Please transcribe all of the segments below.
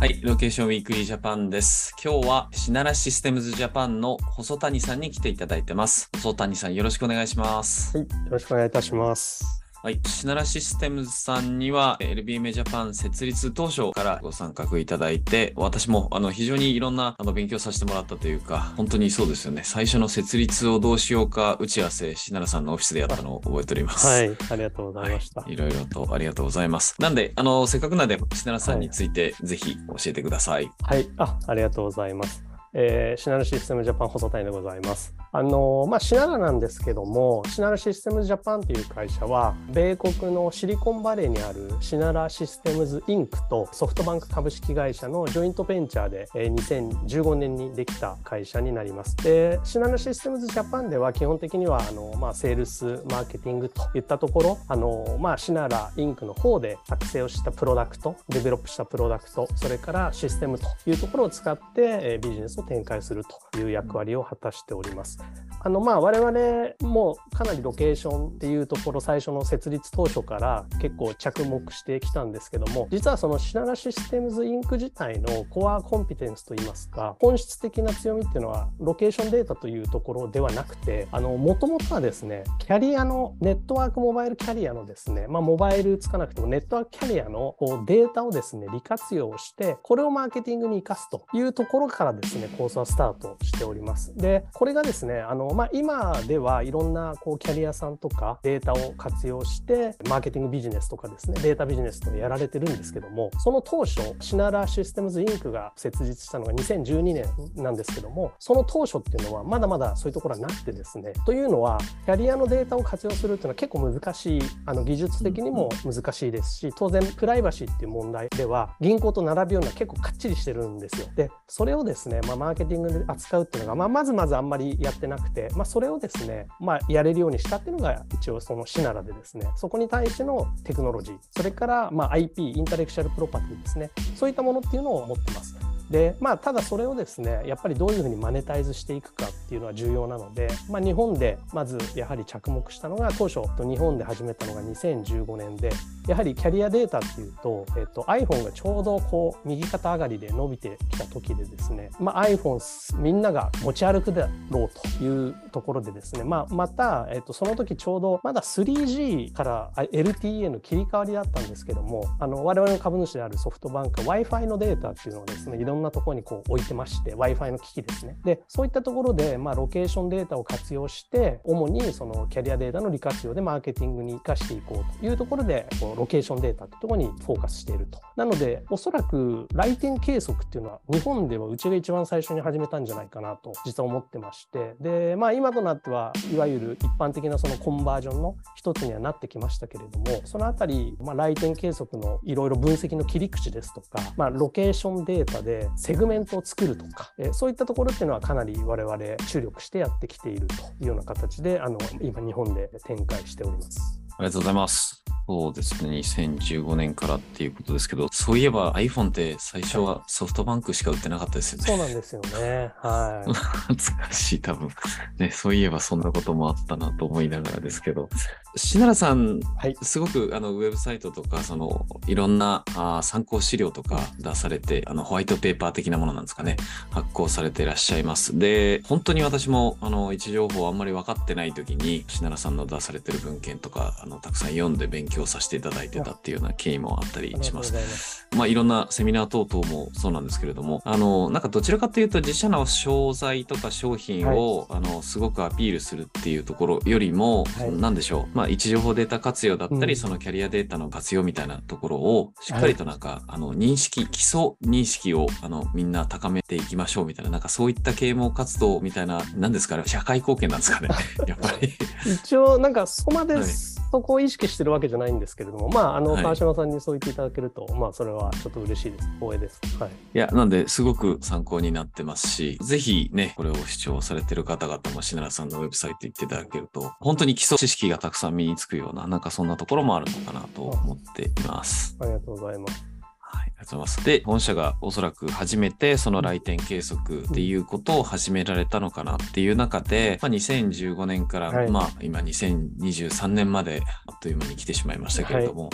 はい、ロケーションウィークリージャパンです。今日はシナラシステムズジャパンの細谷さんに来ていただいてます。細谷さんよろしくお願いします。はい、よろしくお願いいたします。はい、シナラシステムズさんには LBM ジャパン設立当初からご参画いただいて、私もあの非常にいろんなあの勉強させてもらったというか、本当にそうですよね。最初の設立をどうしようか打ち合わせ、シナラさんのオフィスでやったのを覚えております。はい、ありがとうございました。はい、いろいろとありがとうございます。なんで、あの、せっかくなんで、シナラさんについてぜひ教えてください。はい、あ、ありがとうございます。えーシナラシステムジャパン細谷でございます。あのまあ、シナラなんですけども、シナラシステムジャパンという会社は、米国のシリコンバレーにあるシナラシステムズインクとソフトバンク株式会社のジョイントベンチャーで、えー2015年にできた会社になります。で、シナラシステムズジャパンでは基本的には、あのまあ、セールス、マーケティングといったところ、あのまあ、シナラインクの方で作成をしたプロダクト、デベロップしたプロダクト、それからシステムというところを使って、えービジネスを展開するという役割を果たしております。あのまあ我々もかなりロケーションっていうところ最初の設立当初から結構着目してきたんですけども実はそのシナラシステムズインク自体のコアコンピテンスといいますか本質的な強みっていうのはロケーションデータというところではなくてもともとはですねキャリアのネットワークモバイルキャリアのですねまあモバイルつかなくてもネットワークキャリアのこうデータをですね利活用してこれをマーケティングに生かすというところからですねコースはスタートしております。でこれがですねあのまあ今ではいろんなこうキャリアさんとかデータを活用してマーケティングビジネスとかですねデータビジネスとやられてるんですけどもその当初シナラシステムズインクが設立したのが2012年なんですけどもその当初っていうのはまだまだそういうところはなくてですねというのはキャリアのデータを活用するっていうのは結構難しいあの技術的にも難しいですし当然プライバシーっていう問題では銀行と並ぶような結構かっちりしてるんですよ。でそれをですね、まあ、マーケティングで扱うっていうのが、まあ、まずまずあんまりやってなくて、まあ、それをですね、まあ、やれるようにしたっていうのが一応そのシナラでですねそこに対してのテクノロジーそれからま IP インタレクシャルプロパティですねそういったものっていうのを持ってます。でまあ、ただそれをですねやっぱりどういうふうにマネタイズしていくかっていうのは重要なので、まあ、日本でまずやはり着目したのが当初日本で始めたのが2015年でやはりキャリアデータっていうと、えっと、iPhone がちょうどこう右肩上がりで伸びてきた時でですね、まあ、iPhone みんなが持ち歩くだろうというところでですね、まあ、また、えっと、その時ちょうどまだ 3G から LTE の切り替わりだったんですけどもあの我々の株主であるソフトバンク Wi-Fi のデータっていうのをですねいろんなところにこう置いてまして Wi-Fi の機器ですね。でそういったところで、まあ、ロケーションデータを活用して主にそのキャリアデータの利活用でマーケティングに生かしていこうというところでこロケーションデータってところにフォーカスしていると。なのでおそらく来店計測っていうのは日本ではうちが一番最初に始めたんじゃないかなと実は思ってまして。でまあ今となってはいわゆる一般的なそのコンバージョンの一つにはなってきましたけれどもそのあたり、まあ、来店計測のいろいろ分析の切り口ですとか、まあ、ロケーションデータでセグメントを作るとか、えそういったところっていうのはかなり我々注力してやってきているというような形であの今日本で展開しております。ありがとうございます。そうですね、2015年からっていうことですけど、そういえば iPhone って最初はソフトバンクしか売ってなかったですよね。そうなんですよね。はい。懐かしい、多分。ね、そういえばそんなこともあったなと思いながらですけど、しならさん、はいすごくあのウェブサイトとか、そのいろんなあー参考資料とか出されて、あのホワイトペーパー的なものなんですかね、発行されていらっしゃいます。で、本当に私もあの位置情報あんまり分かってない時に、しならさんの出されてる文献とか、あのたくさん読んで勉強させていただいてたっていうような経緯もあったりします。ます。まあ、いろんなセミナー等々もそうなんですけれども、あの、なんかどちらかというと自社の商材とか商品を、あの、すごくアピールするっていうところよりも、はい。でしょう、まあ、位置情報データ活用だったり、うん。そのキャリアデータの活用みたいなところを、しっかりとなんか、あの、認識、基礎認識を、あの、みんな高めていきましょうみたいな、なんかそういった啓蒙活動みたいな、なんですかね、社会貢献なんですかね、やっぱり。一応なんかそこまではいそこを意識してるわけじゃないんですけれども、まああのはい川島さんにそう言っていただけると、まあそれはちょっと嬉しいです。光栄です。はい。いや、なんで、すごく参考になってますし、ぜひね、これを視聴されてる方々も、しならさんのウェブサイト行っていただけると、本当に基礎知識がたくさん身につくような、なんかそんなところもあるのかなと思っています。ありがとうございます。はい、ありがとうございます。で、本社がおそらく初めてその来店計測っていうことを始められたのかなっていう中で、まあ、2015年から、はい。まあ今2023年まであっという間に来てしまいましたけれども、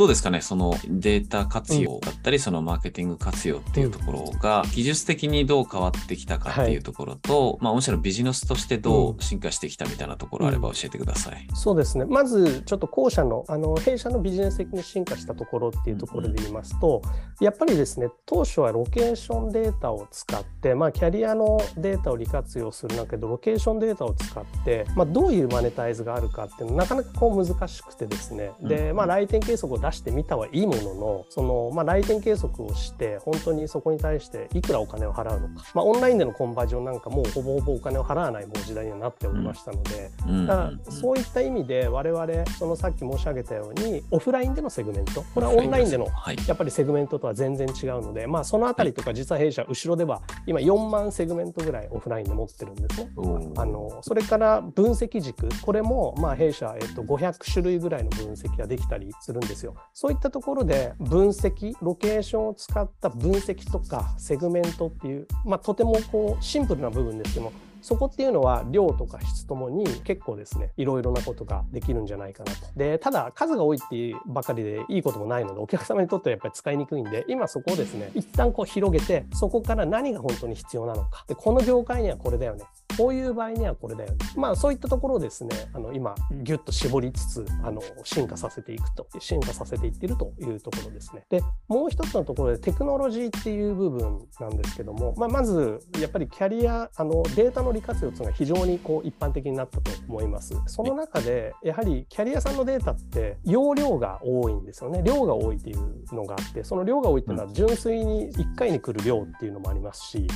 どうですかね、そのデータ活用だったり、そのマーケティング活用っていうところが、技術的にどう変わってきたかっていうところと、まあ、もちろんビジネスとしてどう進化してきたみたいなところあれば教えてください。そうですね。まず、ちょっと後者の、あの、弊社のビジネス的に進化したところっていうところで言いますと、やっぱりですね、当初はロケーションデータを使って、まあ、キャリアのデータを利活用するんだけど、ロケーションデータを使って、まあ、どういうマネタイズがあるかっていうのはなかなかこう難しくてですね、で、まあ、来店計測を出してみたはいいものの、その、まあ、来店計測をして、本当にそこに対していくらお金を払うのか、まあ、オンラインでのコンバージョンなんかもほぼほぼお金を払わないもう時代にはなっておりましたので、だからそういった意味で我々、そのさっき申し上げたように、オフラインでのセグメント、これはオンラインでのやっぱりセグメントとは全然違うので、まあ、そのあたりとか実は弊社、後ろでは今4万セグメントぐらいオフラインで持ってるんですね。あのそれから分析軸、これもまあ弊社、えっと、500種類ぐらいの分析ができたりするんですよ。そういったところで分析、ロケーションを使った分析とかセグメントっていう、まあ、とてもこうシンプルな部分ですけども、そこっていうのは量とか質ともに結構ですねいろいろなことができるんじゃないかなと。でただ数が多いっていうばかりでいいこともないのでお客様にとってはやっぱり使いにくいんで今そこをですね一旦こう広げてそこから何が本当に必要なのかでこの業界にはこれだよねこういう場合にはこれだよね。まあそういったところをですね、あの今ギュッと絞りつつ、あの進化させていくと、進化させていってるというところですね。で、もう一つのところでテクノロジーっていう部分なんですけども、まあ、まずやっぱりキャリア、あのデータの利活用というのが非常にこう一般的になったと思います。その中で、やはりキャリアさんのデータって容量が多いんですよね。量が多いっていうのがあって、その量が多いっていうのは純粋に1回に来る量っていうのもありますし、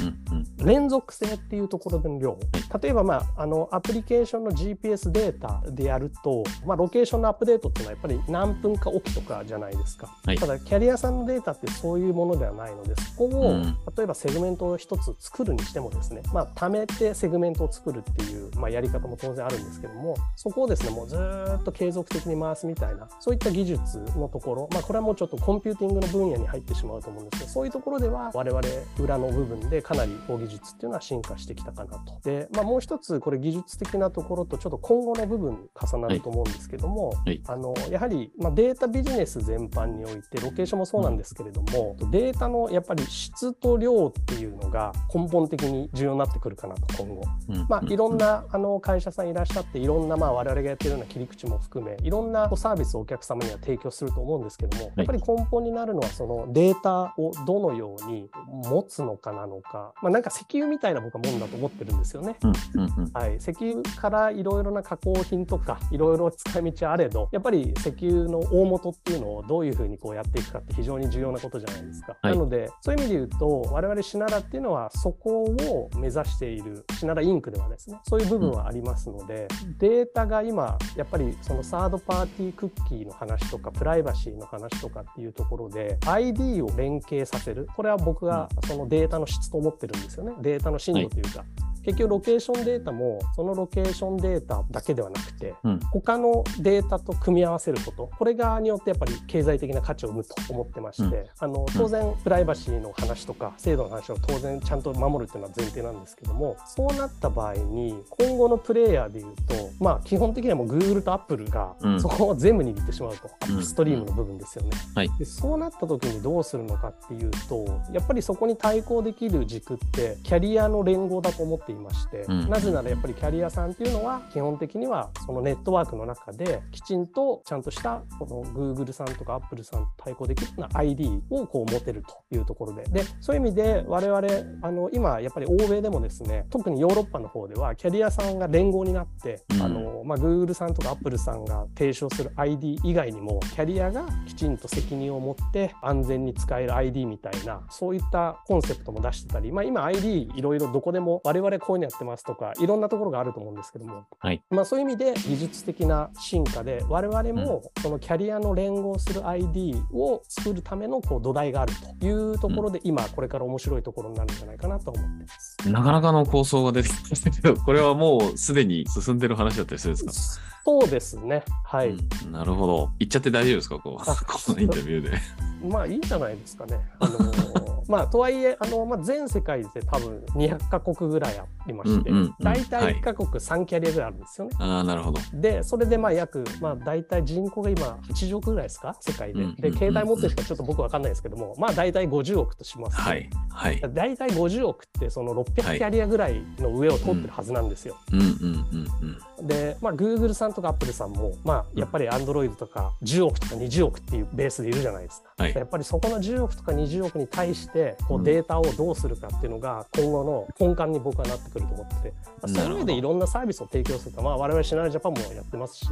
連続性っていうところでの量、例えば、まあ、あのアプリケーションの GPS データでやると、まあ、ロケーションのアップデートっていうのはやっぱり何分かおきとかじゃないですか、はい、ただキャリアさんのデータってそういうものではないのでそこを、うん、例えばセグメントを1つ作るにしてもですね、まあ、貯めてセグメントを作るっていう、まあ、やり方も当然あるんですけどもそこをですねもうずっと継続的に回すみたいなそういった技術のところ、まあ、これはもうちょっとコンピューティングの分野に入ってしまうと思うんですけどそういうところでは我々裏の部分でかなり技術っていうのは進化してきたかなと。で、まあ、もう一つこれ技術的なところとちょっと今後の部分に重なると思うんですけども、はい。はい、あのやはり、まあ、データビジネス全般においてロケーションもそうなんですけれども、うん、データのやっぱり質と量っていうのが根本的に重要になってくるかなと今後、うん、まあ、いろんなあの会社さんいらっしゃっていろんなまあ我々がやってるような切り口も含めいろんなサービスをお客様には提供すると思うんですけども、やっぱり根本になるのはそのデータをどのように持つのかなのか、まあ、なんか石油みたいな僕はもんだと思ってるんですよね。はい、石油からいろいろな加工品とかいろいろ使い道あれどやっぱり石油の大元っていうのをどういうふうにこうやっていくかって非常に重要なことじゃないですか。はい、なのでそういう意味で言うと我々シナラっていうのはそこを目指しているシナラインクではですねそういう部分はありますので、うん、データが今やっぱりそのサードパーティークッキーの話とかプライバシーの話とかっていうところで ID を連携させる。これは僕がそのデータの質と思ってるんですよね。データの深度というか、はい結局ロケーションデータもそのロケーションデータだけではなくて、うん、他のデータと組み合わせることこれがによってやっぱり経済的な価値を生むと思ってまして、うん、あの当然プライバシーの話とか制度の話を当然ちゃんと守るっていうのは前提なんですけどもそうなった場合に今後のプレイヤーでいうとまあ基本的にはもう Google と Apple がそこを全部握ってしまうと、アップストリームの部分ですよね、はい、でそうなった時にどうするのかっていうとやっぱりそこに対抗できる軸ってキャリアの連合だと思っていまして、うん、なぜならやっぱりキャリアさんっていうのは基本的にはそのネットワークの中できちんとちゃんとしたこの Google さんとか Apple さんと対抗できるような ID をこう持てるというところで。でそういう意味で我々あの今やっぱり欧米でもですね特にヨーロッパの方ではキャリアさんが連合になって、うん、あのまあ、Google さんとか Apple さんが提唱する ID 以外にもキャリアがきちんと責任を持って安全に使える ID みたいなそういったコンセプトも出してたり、まあ、今 ID いろいろどこでも我々こういうのやってますとかいろんなところがあると思うんですけども、はい、まあ、そういう意味で技術的な進化で我々もそのキャリアの連合する ID を作るためのこう土台があるというところで、今これから面白いところになるんじゃないかなと思ってます。なかなかの構想が出てきましたけどこれはもうすでに進んでる話だったりするんですか？そうですね。はい、うん、なるほど。言っちゃって大丈夫ですか？こう このインタビューで。まあいいんじゃないですかね。あのーまあ、とはいえあの、まあ、全世界で多分200カ国ぐらいありまして、うんうんうん大体1カ国3キャリアぐらいあるんですよね。ああ、なるほど。で、それでまあ約、まあ、大体人口が今80億ぐらいですか、世界で。で、うんうんうん携帯持ってるしかちょっと僕わかんないですけども、まあ大体50億とします、はい。はい。大体50億ってその600キャリアぐらいの上を通ってるはずなんですよ。うんうんうんうん。で、まあ、Google さんとか Apple さんも、まあ、やっぱり Android とか10億とか20億っていうベースでいるじゃないですか。はいやっぱりそこの10億とか20億に対してこううん。データをどうするかっていうのが今後の根幹に僕はなってくると思ってて、まあそういう上でいろんなサービスを提供すると、まあ、我々シナラジャパンもやってますし、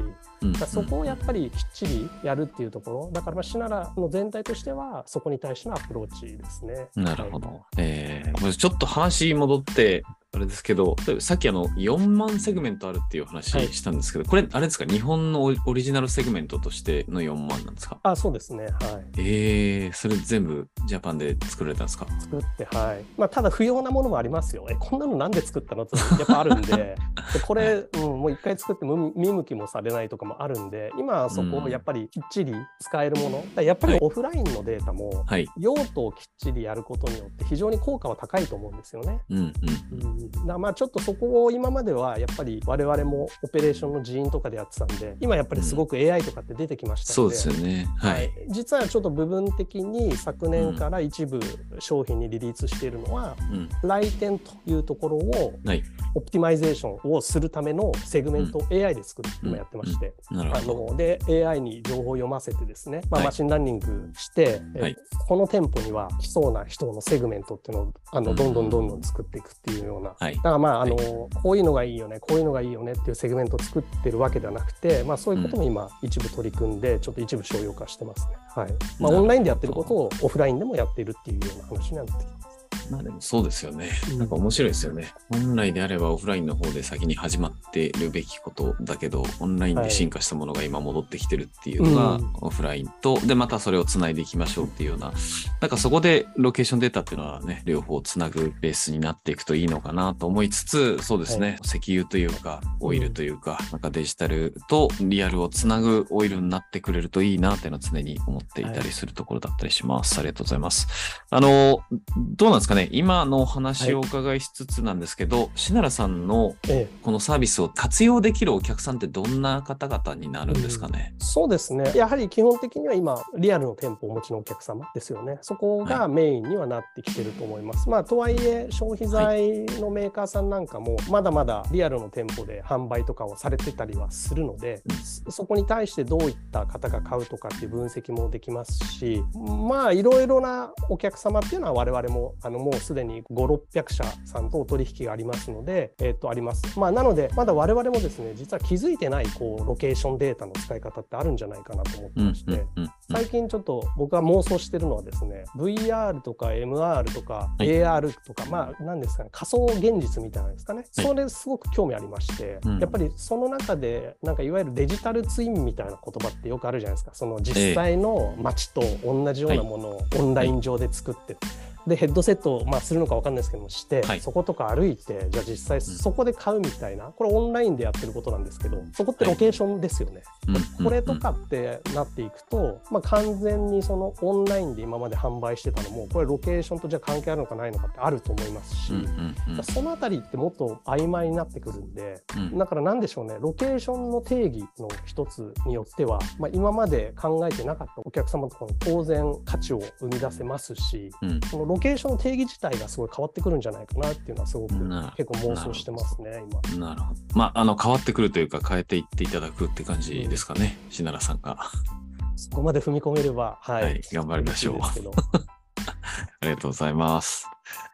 そこをやっぱりきっちりやるっていうところ。だからまあシナラの全体としてはそこに対してのアプローチですね。なるほど。えー、これちょっと話戻って、あれですけど、さっきあの4万セグメントあるっていう話はい。したんですけど、これ、あれですか、日本のオオリジナルセグメントとしての4万なんですか？あそうですね、はい、えー、それ全部ジャパンで作られたんですか？作って、はい。まあ、ただ不要なものもありますよ。え、こんなのなんで作ったの？ってやっぱあるんで、でこれ、うん、もう一回作っても見向きもされないとかもあるんで、今はそこをやっぱりきっちり使えるもの、だからやっぱりオフラインのデータも、はい。用途をきっちりやることによって非常に効果は高いと思うんですよね。うんうん。うん、だまあちょっとそこを今まではやっぱり我々もオペレーションの人員とかでやってたんで今やっぱりすごく AI とかって出てきましたので、そうですよね。はい。実はちょっと部分的に昨年から一部商品にリリースしているのは、うん。来店というところをはい。オプティマイゼーションをするためのセグメントを AI で作る今やってまして、あなるほど。ので AI に情報を読ませてですね、まあ、はいマシンラーニングして、えはいこの店舗には来そうな人のセグメントっていうのをあのうんどんどんどんどん作っていくっていうような、はいだ。からまああの、はこういうのがいいよねこういうのがいいよねっていうセグメントを作ってるわけではなくて、まあ、そういうことも今一部取り組んでちょっと一部商用化してますね。はいまあ、オンラインでやってることをオフラインでもやっているっていうような話になってきます。まあでもそうですよねう。んなんか面白いですよね。本来であればオフラインの方で先に始まってるべきことだけど、オンラインで進化したものが今戻ってきてるっていうのが、うんオフラインと、で、またそれをつないでいきましょうっていうような、なんかそこでロケーションデータっていうのはね、両方つなぐベースになっていくといいのかなと思いつつ、そうですね、石油というか、オイルというか、なんかデジタルとリアルをつなぐオイルになってくれるといいなっていうのは常に思っていたりするところだったりします。ありがとうございます。あの、どうなんですか？ね今のお話をお伺いしつつなんですけど、しならさんのええこのサービスを活用できるお客さんってどんな方々になるんですかね、そうですね。やはり基本的には今、リアルの店舗をお持ちのお客様ですよね。そこがメインにはなってきてると思います。まあ、とはいえ、消費財のメーカーさんなんかも、まだまだリアルの店舗で販売とかをされてたりはするので、そそこに対してどういった方が買うとかっていう分析もできますし、まあ、いろいろなお客様っていうのは我々も、あの、もうすでに5、600社さんとお取引がありますので、えっ、と、あります。まあ、なので、まだ我々もですね、実は気づいてない、こう、ロケーションデータの使い方ってあるんじゃないかなと思ってうんまして、最近ちょっと僕が妄想してるのはですね VR とか MR とかはい。AR とか、まあ何ですかね仮想現実みたいなんですかね、はい。それすごく興味ありまして、うん。やっぱりその中でなんかいわゆるデジタルツインみたいな言葉ってよくあるじゃないですか。その実際の街と同じようなものをオンライン上で作って。でヘッドセットを、まあ、するのか分かんないですけどもして、はい。そことか歩いてじゃあ実際そこで買うみたいな、これオンラインでやってることなんですけどそこってロケーションですよね。うん。うん。これとかってなっていくと、まあ、完全にそのオンラインで今まで販売してたのもこれロケーションとじゃあ関係あるのかないのかってあると思いますし、うんうんうん。そのあたりってもっと曖昧になってくるんでうん。だからなんでしょうねロケーションの定義の一つによっては、まあ、今まで考えてなかったお客様とかも当然価値を生み出せますしうん。そのロケーションの定義自体がすごい変わってくるんじゃないかなっていうのはすごくな結構妄想してますね今。なるほど。まあ、あの、変わってくるというか、変えていっていただくって感じですかね、しならさんが。そこまで踏み込めれば、はい、はい頑張りましょう ありがとうございます。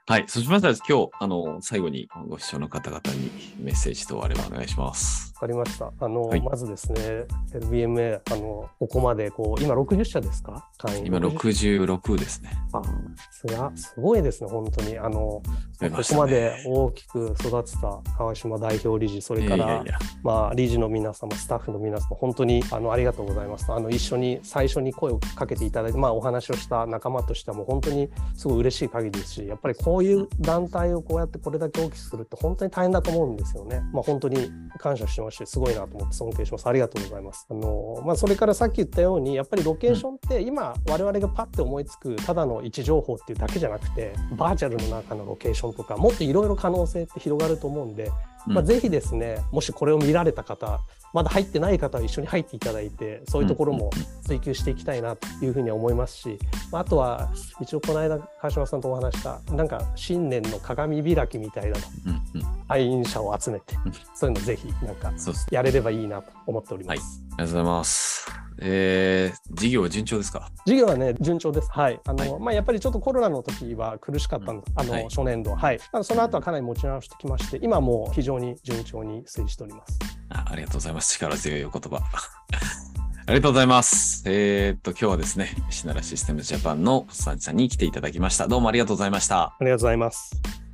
はい。そうしましたら、今日、あの、最後にご視聴の方々にメッセージとあればお願いします。わかりました。あの、はいまずですね、LBMA、あの、ここまで、こう、今60社ですか？会員。今、60 66ですね。あすがすごいですね、本当に。あの、ねこまで大きく育てた川島代表理事、それから、いやいやいやまあ、理事の皆様、スタッフの皆様、本当にあのありがとうございます。あの一緒に最初に声をかけていただいて、まあ、お話をした仲間としては、もう本当にすごい嬉しい限りですし、やっぱりこうこういう団体をこうやってこれだけ大きくするって本当に大変だと思うんですよね。まあ、本当に感謝してまして、すごいなと思って尊敬します。ありがとうございます。あのまあ、それからさっき言ったように、やっぱりロケーションって今、我々がパッて思いつくただの位置情報っていうだけじゃなくて、バーチャルの中のロケーションとか、もっといろいろ可能性って広がると思うんで、まあ、ぜひですね、もしこれを見られた方、まだ入ってない方は一緒に入っていただいて、そういうところも追求していきたいなというふうには思いますし、あとは一応この間川島さんとお話したなんか新年の鏡開きみたいな愛飲者を集めて、そういうのぜひなんかやれればいいなと思っております。はい、ありがとうございます。えー、事業は順調ですか？事業はね、順調です。はい。あの、はい、まあ、やっぱりちょっとコロナの時は苦しかったんです。あの、はい、初年度。はい。その後はかなり持ち直してきまして、今も非常に順調に推移しております。あありがとうございます。力強いお言葉。ありがとうございます。えー、っと、今日はですね、シナラシステムジャパンの細谷さんに来ていただきました。どうもありがとうございました。ありがとうございます。